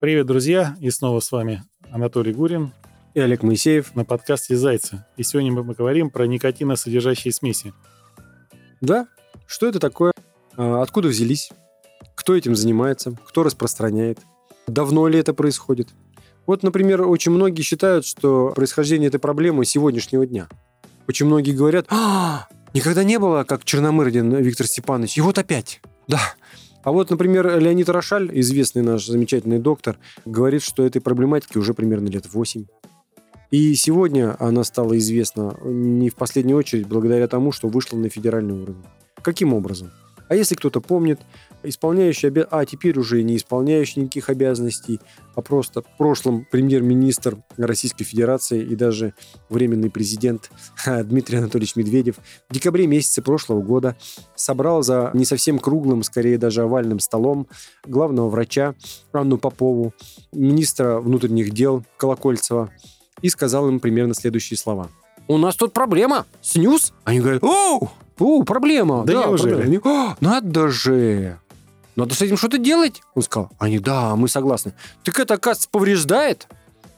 Привет, друзья! И снова с вами Анатолий Гурин и Олег Моисеев на подкасте «Зайцы». И сегодня мы поговорим про никотиносодержащие смеси. Да, что это такое? А, откуда взялись? Кто этим занимается? Кто распространяет? Давно ли это происходит? Вот, например, очень многие считают, что происхождение этой проблемы сегодняшнего дня. Очень многие говорят, а, никогда не было, как Черномырдин Виктор Степанович, и вот опять. Да, а вот, например, Леонид Рошаль, известный наш замечательный доктор, говорит, что этой проблематике уже примерно лет 8. И сегодня она стала известна не в последнюю очередь благодаря тому, что вышла на федеральный уровень. Каким образом? А если кто-то помнит, исполняющий обя... а теперь уже не исполняющий никаких обязанностей, а просто в прошлом премьер-министр Российской Федерации и даже временный президент Дмитрий Анатольевич Медведев в декабре месяце прошлого года собрал за не совсем круглым, скорее даже овальным столом главного врача Анну Попову, министра внутренних дел Колокольцева и сказал им примерно следующие слова. «У нас тут проблема. Снюс?» Они говорят, «Оу, о, проблема. Да, да проблема. Они, О, надо же. Надо с этим что-то делать. Он сказал, они, да, мы согласны. Так это, оказывается, повреждает?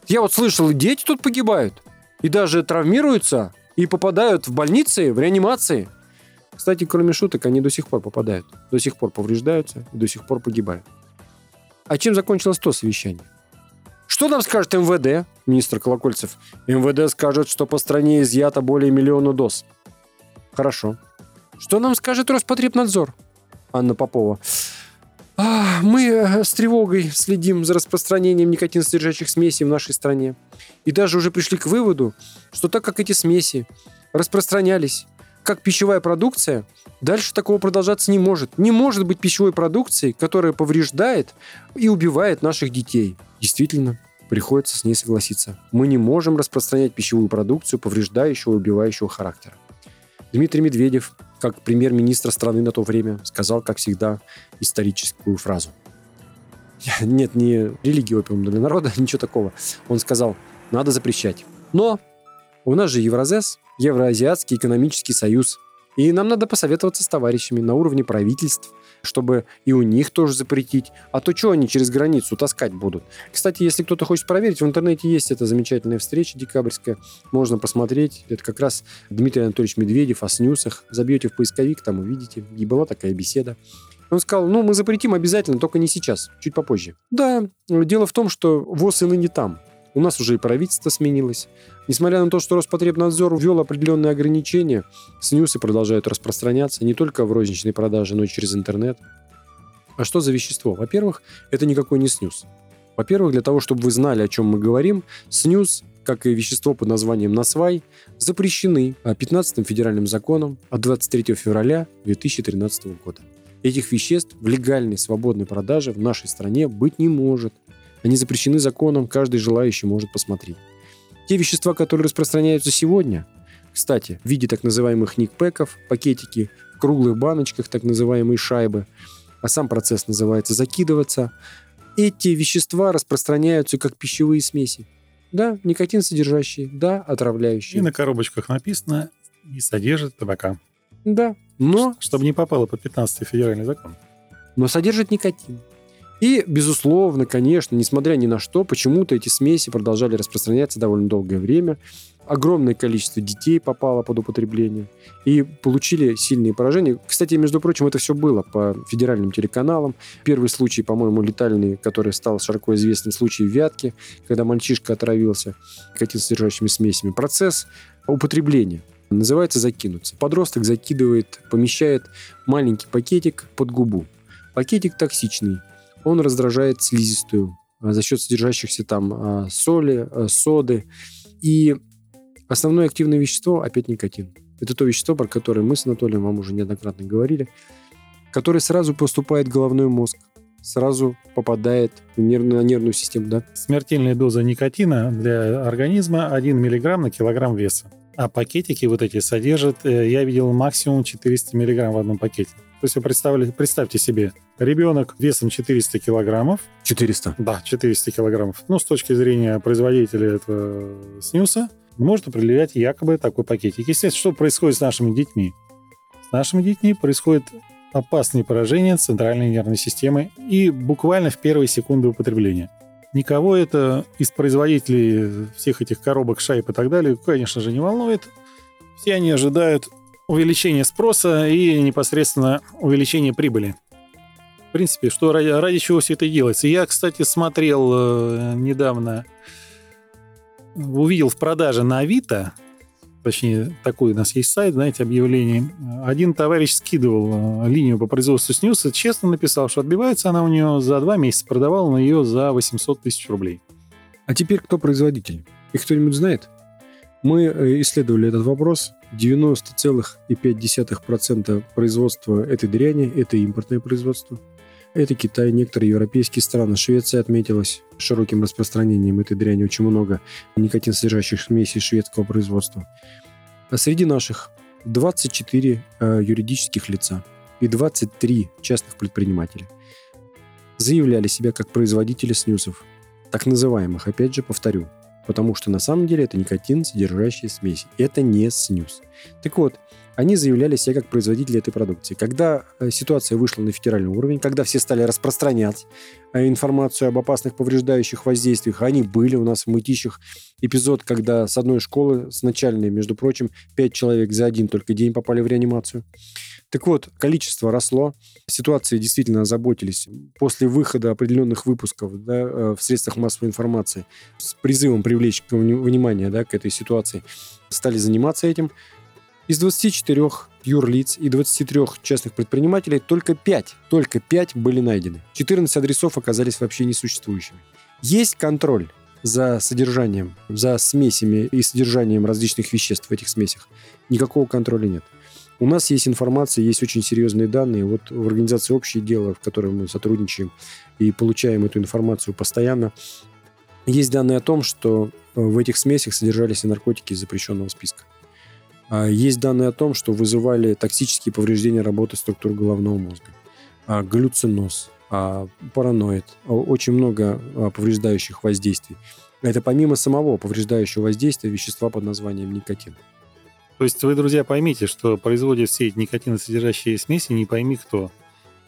Я вот слышал, и дети тут погибают. И даже травмируются, и попадают в больницы, в реанимации. Кстати, кроме шуток, они до сих пор попадают. До сих пор повреждаются и до сих пор погибают. А чем закончилось то совещание? Что нам скажет МВД, министр Колокольцев? МВД скажет, что по стране изъято более миллиона доз. Хорошо. Что нам скажет Роспотребнадзор? Анна Попова. Мы э, с тревогой следим за распространением никотиносодержащих смесей в нашей стране. И даже уже пришли к выводу, что так как эти смеси распространялись как пищевая продукция, дальше такого продолжаться не может. Не может быть пищевой продукции, которая повреждает и убивает наших детей. Действительно, приходится с ней согласиться. Мы не можем распространять пищевую продукцию повреждающего и убивающего характера. Дмитрий Медведев, как премьер-министр страны на то время, сказал, как всегда, историческую фразу. Нет, не религия опиум для народа, ничего такого. Он сказал, надо запрещать. Но у нас же Евразес, Евроазиатский экономический союз, и нам надо посоветоваться с товарищами на уровне правительств, чтобы и у них тоже запретить. А то что они через границу таскать будут? Кстати, если кто-то хочет проверить, в интернете есть эта замечательная встреча декабрьская. Можно посмотреть. Это как раз Дмитрий Анатольевич Медведев о снюсах. Забьете в поисковик, там увидите. И была такая беседа. Он сказал, ну, мы запретим обязательно, только не сейчас, чуть попозже. Да, дело в том, что ВОЗ и ныне там. У нас уже и правительство сменилось. Несмотря на то, что Роспотребнадзор ввел определенные ограничения, снюсы продолжают распространяться не только в розничной продаже, но и через интернет. А что за вещество? Во-первых, это никакой не снюс. Во-первых, для того, чтобы вы знали, о чем мы говорим, снюс, как и вещество под названием насвай, запрещены 15 федеральным законом от 23 февраля 2013 года. Этих веществ в легальной свободной продаже в нашей стране быть не может – они запрещены законом, каждый желающий может посмотреть. Те вещества, которые распространяются сегодня, кстати, в виде так называемых никпеков, пакетики, в круглых баночках, так называемые шайбы, а сам процесс называется закидываться, эти вещества распространяются как пищевые смеси. Да, никотин содержащие, да, отравляющие. И на коробочках написано «не содержит табака». Да, но... Чтобы не попало под 15 федеральный закон. Но содержит никотин. И, безусловно, конечно, несмотря ни на что, почему-то эти смеси продолжали распространяться довольно долгое время. Огромное количество детей попало под употребление и получили сильные поражения. Кстати, между прочим, это все было по федеральным телеканалам. Первый случай, по-моему, летальный, который стал широко известным случай в Вятке, когда мальчишка отравился содержащими смесями. Процесс употребления называется закинуться. Подросток закидывает, помещает маленький пакетик под губу. Пакетик токсичный, он раздражает слизистую а, за счет содержащихся там а, соли, а, соды. И основное активное вещество опять никотин. Это то вещество, про которое мы с Анатолием вам уже неоднократно говорили, которое сразу поступает в головной мозг, сразу попадает в нервную, на нервную систему. Да? Смертельная доза никотина для организма 1 мг на килограмм веса. А пакетики вот эти содержат, э, я видел максимум 400 мг в одном пакете. То есть вы представили, представьте себе, ребенок весом 400 килограммов. 400? Да, 400 килограммов. Ну, с точки зрения производителя этого снюса, может определять якобы такой пакетик. Естественно, что происходит с нашими детьми? С нашими детьми происходит опасные поражения центральной нервной системы и буквально в первые секунды употребления. Никого это из производителей всех этих коробок, шайб и так далее, конечно же, не волнует. Все они ожидают увеличения спроса и непосредственно увеличения прибыли. В принципе, что ради, ради чего все это делается. Я, кстати, смотрел э, недавно, увидел в продаже на Авито, точнее, такой у нас есть сайт, знаете, объявлений. Один товарищ скидывал э, линию по производству снюса, честно написал, что отбивается она у него за два месяца, продавал он ее за 800 тысяч рублей. А теперь кто производитель? Их кто-нибудь знает? Мы э, исследовали этот вопрос. 90,5% производства этой дряни – это импортное производство. Это Китай, некоторые европейские страны. Швеция отметилась широким распространением этой дряни. Очень много никотин содержащих смесей шведского производства. А среди наших 24 э, юридических лица и 23 частных предпринимателя заявляли себя как производители снюсов, так называемых, опять же, повторю, потому что на самом деле это никотин, содержащие смеси. Это не снюс. Так вот, они заявляли себя как производители этой продукции. Когда э, ситуация вышла на федеральный уровень, когда все стали распространять э, информацию об опасных повреждающих воздействиях, они были у нас в мытищах эпизод, когда с одной школы, с начальной, между прочим, пять человек за один только день попали в реанимацию. Так вот, количество росло, ситуации действительно озаботились. После выхода определенных выпусков да, э, в средствах массовой информации с призывом привлечь внимание да, к этой ситуации, стали заниматься этим. Из 24 юрлиц и 23 частных предпринимателей только 5, только 5 были найдены. 14 адресов оказались вообще несуществующими. Есть контроль за содержанием, за смесями и содержанием различных веществ в этих смесях. Никакого контроля нет. У нас есть информация, есть очень серьезные данные. Вот в организации «Общее дело», в которой мы сотрудничаем и получаем эту информацию постоянно, есть данные о том, что э, в этих смесях содержались и наркотики из запрещенного списка. А, есть данные о том, что вызывали токсические повреждения работы структур головного мозга, а, галлюциноз, а, параноид, очень много повреждающих воздействий. Это помимо самого повреждающего воздействия вещества под названием никотин. То есть вы, друзья, поймите, что производят все эти никотиносодержащие смеси не пойми кто.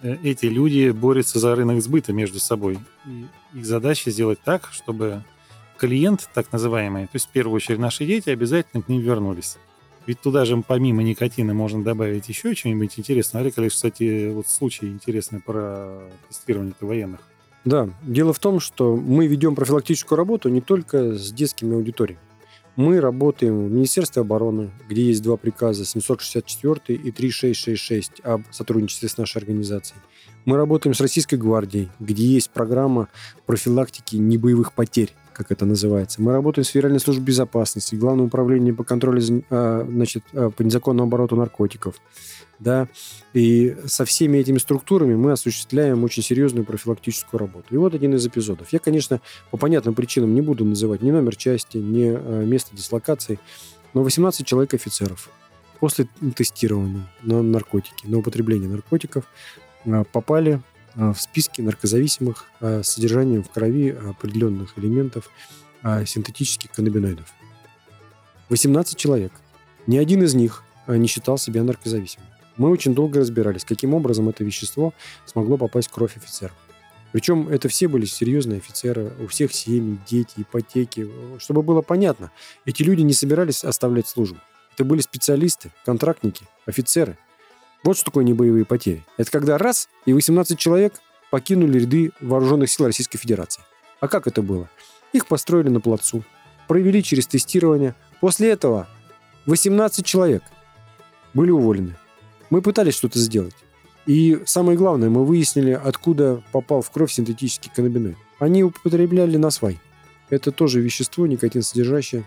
Э, эти люди борются за рынок сбыта между собой. И их задача сделать так, чтобы клиент, так называемый, то есть в первую очередь наши дети, обязательно к ним вернулись. Ведь туда же помимо никотина можно добавить еще что-нибудь интересное. Олег Олегович, кстати, вот случай интересный про тестирование военных. Да, дело в том, что мы ведем профилактическую работу не только с детскими аудиториями. Мы работаем в Министерстве обороны, где есть два приказа, 764 и 3666 об сотрудничестве с нашей организацией. Мы работаем с Российской гвардией, где есть программа профилактики небоевых потерь как это называется. Мы работаем с Федеральной службой безопасности, Главным управлением по контролю а, значит, а, по незаконному обороту наркотиков. Да? И со всеми этими структурами мы осуществляем очень серьезную профилактическую работу. И вот один из эпизодов. Я, конечно, по понятным причинам не буду называть ни номер части, ни а, место дислокации, но 18 человек офицеров после тестирования на наркотики, на употребление наркотиков попали Э, в списке наркозависимых э, с содержанием в крови определенных элементов э, синтетических каннабиноидов. 18 человек. Ни один из них не считал себя наркозависимым. Мы очень долго разбирались, каким образом это вещество смогло попасть в кровь офицеров. Причем это все были серьезные офицеры, у всех семьи, дети, ипотеки. Чтобы было понятно, эти люди не собирались оставлять службу. Это были специалисты, контрактники, офицеры – вот что такое небоевые потери. Это когда раз, и 18 человек покинули ряды вооруженных сил Российской Федерации. А как это было? Их построили на плацу, провели через тестирование. После этого 18 человек были уволены. Мы пытались что-то сделать. И самое главное, мы выяснили, откуда попал в кровь синтетический каннабиноид. Они употребляли насвай. Это тоже вещество, никотин содержащее,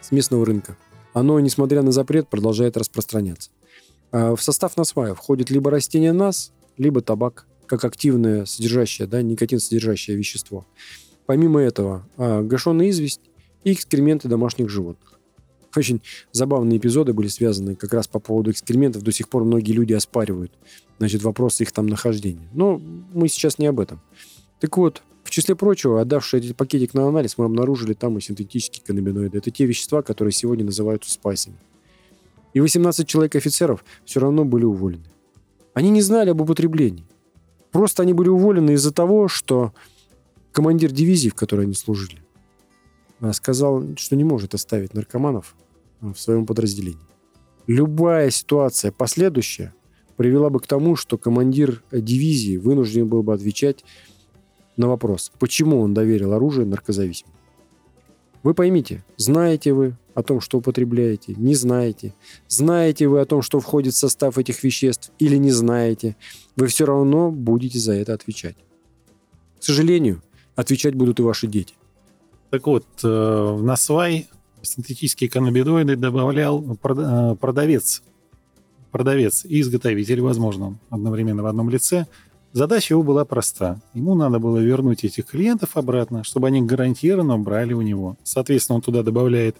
с местного рынка. Оно, несмотря на запрет, продолжает распространяться. А, в состав насвая входит либо растение нас, либо табак, как активное содержащее, да, никотин содержащее вещество. Помимо этого, а, гашеная известь и экскременты домашних животных. Очень забавные эпизоды были связаны как раз по поводу экскрементов. До сих пор многие люди оспаривают значит, вопросы их там нахождения. Но мы сейчас не об этом. Так вот, в числе прочего, отдавший этот пакетик на анализ, мы обнаружили там и синтетические каннабиноиды. Это те вещества, которые сегодня называются спайсами. И 18 человек офицеров все равно были уволены. Они не знали об употреблении. Просто они были уволены из-за того, что командир дивизии, в которой они служили, а, сказал, что не может оставить наркоманов а, в своем подразделении. Любая ситуация последующая привела бы к тому, что командир дивизии вынужден был бы отвечать на вопрос, почему он доверил оружие наркозависимым. Вы поймите, знаете вы о том, что употребляете, не знаете, знаете вы о том, что входит в состав этих веществ или не знаете, вы все равно будете за это отвечать. К сожалению, отвечать будут и ваши дети. Так вот, э, на свай синтетические каннабидоиды добавлял э, продавец. Продавец и изготовитель, возможно, одновременно в одном лице – Задача его была проста. Ему надо было вернуть этих клиентов обратно, чтобы они гарантированно брали у него. Соответственно, он туда добавляет э,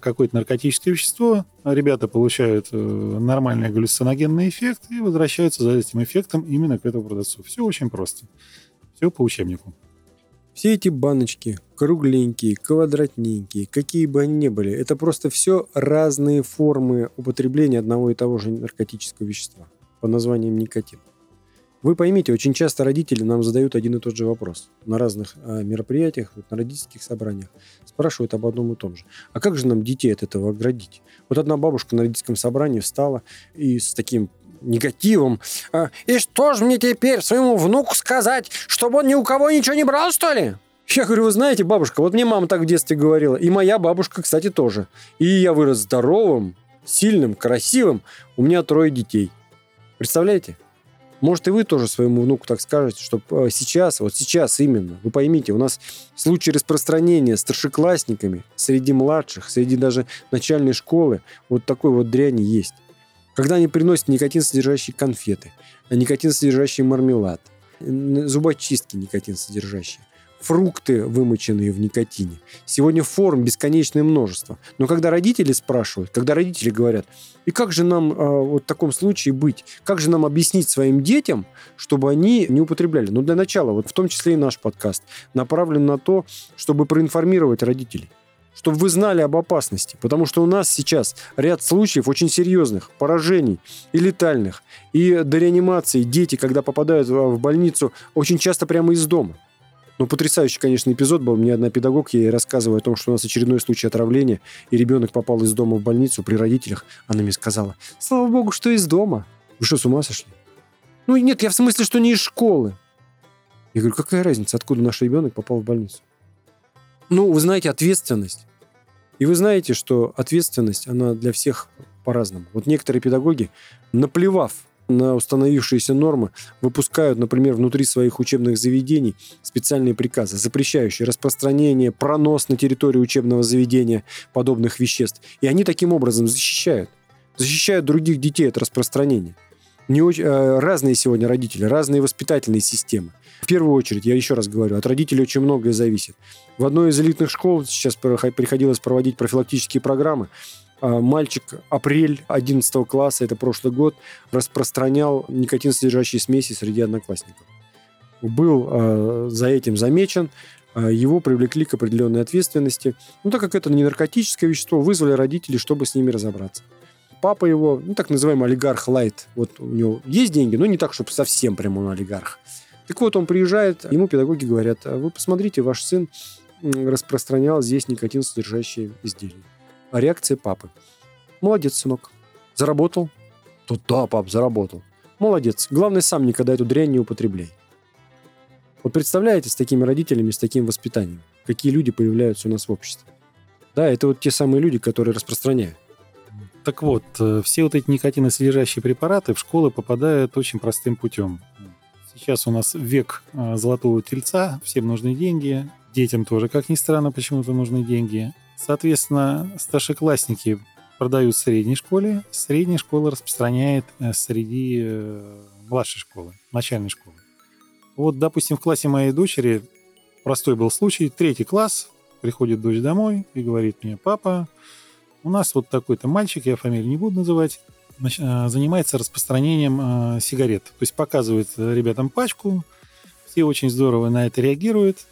какое-то наркотическое вещество, а ребята получают э, нормальный галлюциногенный эффект и возвращаются за этим эффектом именно к этому продавцу. Все очень просто. Все по учебнику. Все эти баночки, кругленькие, квадратненькие, какие бы они ни были, это просто все разные формы употребления одного и того же наркотического вещества под названием никотин. Вы поймите, очень часто родители нам задают один и тот же вопрос на разных э, мероприятиях, на родительских собраниях. Спрашивают об одном и том же. А как же нам детей от этого оградить? Вот одна бабушка на родительском собрании встала и с таким негативом. «А, «И что же мне теперь своему внуку сказать, чтобы он ни у кого ничего не брал, что ли?» Я говорю, вы знаете, бабушка, вот мне мама так в детстве говорила, и моя бабушка, кстати, тоже. И я вырос здоровым, сильным, красивым. У меня трое детей. Представляете? Может, и вы тоже своему внуку так скажете, что э, сейчас, вот сейчас именно, вы поймите, у нас случаи распространения старшеклассниками среди младших, среди даже начальной школы, вот такой вот дряни есть. Когда они приносят никотин содержащие конфеты, никотин содержащий мармелад, зубочистки никотин содержащие, фрукты, вымоченные в никотине. Сегодня форм бесконечное множество. Но когда родители спрашивают, когда родители говорят, и как же нам э, вот в таком случае быть? Как же нам объяснить своим детям, чтобы они не употребляли? Ну, для начала, вот в том числе и наш подкаст, направлен на то, чтобы проинформировать родителей чтобы вы знали об опасности. Потому что у нас сейчас ряд случаев очень серьезных поражений и летальных. И до реанимации дети, когда попадают в больницу, очень часто прямо из дома. Ну, потрясающий, конечно, эпизод был. Мне одна педагог, ей рассказывая о том, что у нас очередной случай отравления, и ребенок попал из дома в больницу при родителях. Она мне сказала, слава богу, что из дома. Вы что, с ума сошли? Ну, нет, я в смысле, что не из школы. Я говорю, какая разница, откуда наш ребенок попал в больницу? Ну, вы знаете, ответственность. И вы знаете, что ответственность, она для всех по-разному. Вот некоторые педагоги, наплевав на установившиеся нормы выпускают, например, внутри своих учебных заведений специальные приказы, запрещающие распространение, пронос на территории учебного заведения подобных веществ. И они таким образом защищают. Защищают других детей от распространения. Не очень, э, разные сегодня родители, разные воспитательные системы. В первую очередь, я еще раз говорю, от родителей очень многое зависит. В одной из элитных школ сейчас приходилось проводить профилактические программы. А, мальчик апрель 11 класса, это прошлый год, распространял никотин содержащие смеси среди одноклассников. Был э, за этим замечен, э, его привлекли к определенной ответственности. Ну, так как это не наркотическое вещество, вызвали родителей, чтобы с ними разобраться. Папа его, ну, так называемый олигарх Лайт, вот у него есть деньги, но не так, чтобы совсем прямо он олигарх. Так вот, он приезжает, ему педагоги говорят, «А вы посмотрите, ваш сын распространял здесь никотин содержащие изделия. А реакция папы. Молодец, сынок. Заработал? Тут да, пап, заработал. Молодец. Главное, сам никогда эту дрянь не употребляй. Вот представляете, с такими родителями, с таким воспитанием, какие люди появляются у нас в обществе. Да, это вот те самые люди, которые распространяют. Так вот, э, все вот эти никотиносодержащие препараты в школы попадают очень простым путем. Сейчас у нас век э, золотого тельца, всем нужны деньги, детям тоже, как ни странно, почему-то нужны деньги. Соответственно, старшеклассники продают в средней школе, средняя школа распространяет э, среди э, младшей школы, начальной школы. Вот, допустим, в классе моей дочери простой был случай. Третий класс, приходит дочь домой и говорит мне, папа, у нас вот такой-то мальчик, я фамилию не буду называть, э, занимается распространением сигарет. То есть показывает ребятам пачку, все очень здорово на это реагируют,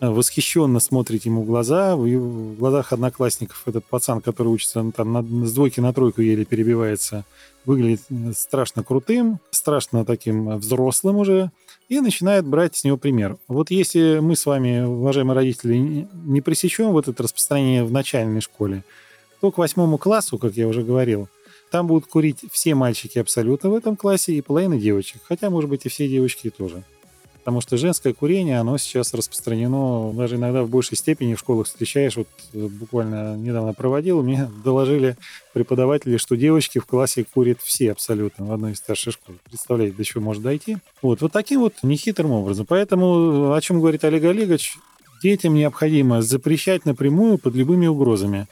восхищенно смотрите ему в глаза, в глазах одноклассников этот пацан, который учится ну, там на, с двойки на тройку еле перебивается, выглядит страшно крутым, страшно таким взрослым уже, и начинает брать с него пример. Вот если мы с вами, уважаемые родители, не пресечем вот это распространение в начальной школе, то к восьмому классу, как я уже говорил, там будут курить все мальчики абсолютно в этом классе и половина девочек, хотя, может быть, и все девочки тоже. Потому что женское курение, оно сейчас распространено даже иногда в большей степени в школах встречаешь. Вот э, буквально недавно проводил, мне доложили преподаватели, что девочки в классе курят все абсолютно в одной из старших школ. Представляете, до чего может дойти? Вот, вот таким вот нехитрым образом. Поэтому, о чем говорит Олег Олегович, детям необходимо запрещать напрямую под любыми угрозами.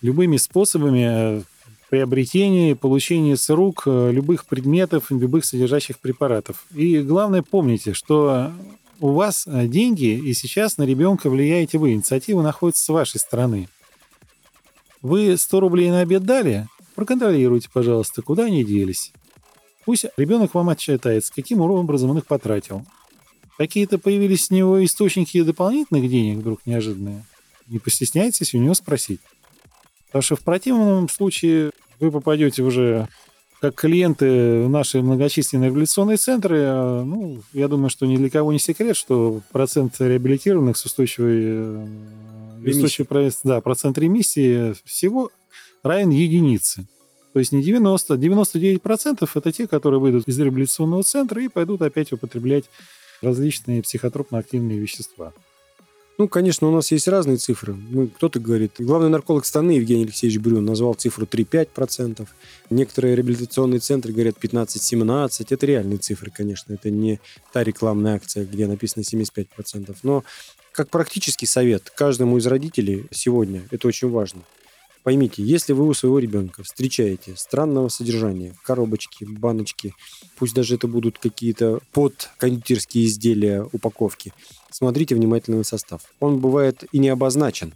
Любыми способами э, приобретения и получения с рук э, любых предметов, любых содержащих препаратов. И главное, помните, что у вас э, деньги, и сейчас на ребенка влияете вы. Инициатива находится с вашей стороны. Вы 100 рублей на обед дали? Проконтролируйте, пожалуйста, куда они делись. Пусть ребенок вам отчитается, каким образом он их потратил. Какие-то появились у него источники дополнительных денег вдруг неожиданные. Не постесняйтесь у него спросить. Потому что в противном случае вы попадете уже как клиенты в наши многочисленные революционные центры. А, ну, я думаю, что ни для кого не секрет, что процент реабилитированных с устойчивой, э, устойчивой да, процент ремиссии всего равен единице. То есть не 90, 99% это те, которые выйдут из реабилитационного центра и пойдут опять употреблять различные психотропно-активные вещества. Ну, конечно, у нас есть разные цифры. Мы, кто-то говорит, главный нарколог страны Евгений Алексеевич Брюн назвал цифру 3-5%. Некоторые реабилитационные центры говорят 15-17%. Это реальные цифры, конечно. Это не та рекламная акция, где написано 75%. Но как практический совет каждому из родителей сегодня, это очень важно. Поймите, если вы у своего ребенка встречаете странного содержания, коробочки, баночки, пусть даже это будут какие-то подкондитерские изделия, упаковки, смотрите внимательно на состав. Он бывает и не обозначен.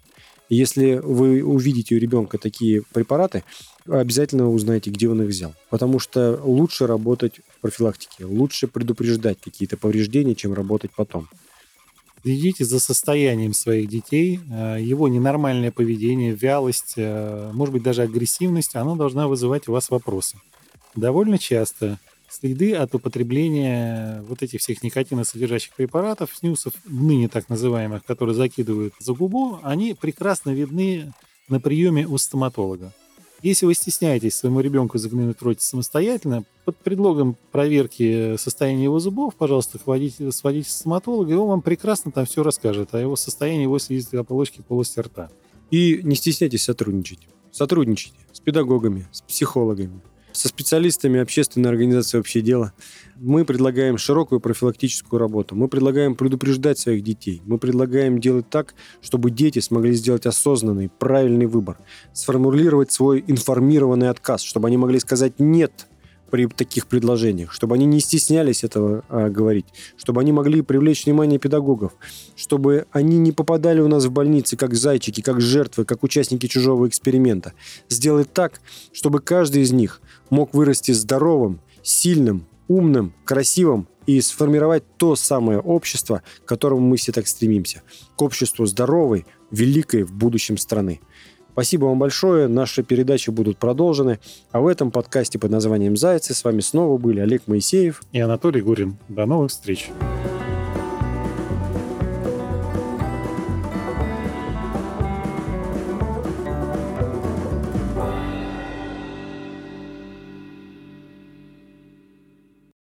Если вы увидите у ребенка такие препараты, обязательно узнаете, где он их взял. Потому что лучше работать в профилактике, лучше предупреждать какие-то повреждения, чем работать потом. Следите за состоянием своих детей. Э, его ненормальное поведение, вялость, э, может быть, даже агрессивность, оно должна вызывать у вас вопросы. Довольно часто следы от употребления вот этих всех никотиносодержащих препаратов, снюсов, ныне так называемых, которые закидывают за губу, они прекрасно видны на приеме у стоматолога. Если вы стесняетесь своему ребенку заглянуть в рот самостоятельно, под предлогом проверки состояния его зубов, пожалуйста, сводите, сводите стоматолога, и он вам прекрасно там все расскажет о его состоянии, его слизистой оболочки полости рта. И не стесняйтесь сотрудничать. Сотрудничайте с педагогами, с психологами, со специалистами общественной организации «Общее дело». Мы предлагаем широкую профилактическую работу. Мы предлагаем предупреждать своих детей. Мы предлагаем делать так, чтобы дети смогли сделать осознанный, правильный выбор. Сформулировать свой информированный отказ, чтобы они могли сказать «нет» при таких предложениях, чтобы они не стеснялись этого а, говорить, чтобы они могли привлечь внимание педагогов, чтобы они не попадали у нас в больницы как зайчики, как жертвы, как участники чужого эксперимента. Сделать так, чтобы каждый из них мог вырасти здоровым, сильным, умным, красивым и сформировать то самое общество, к которому мы все так стремимся. К обществу здоровой, великой в будущем страны. Спасибо вам большое. Наши передачи будут продолжены. А в этом подкасте под названием «Зайцы» с вами снова были Олег Моисеев и Анатолий Гурин. До новых встреч.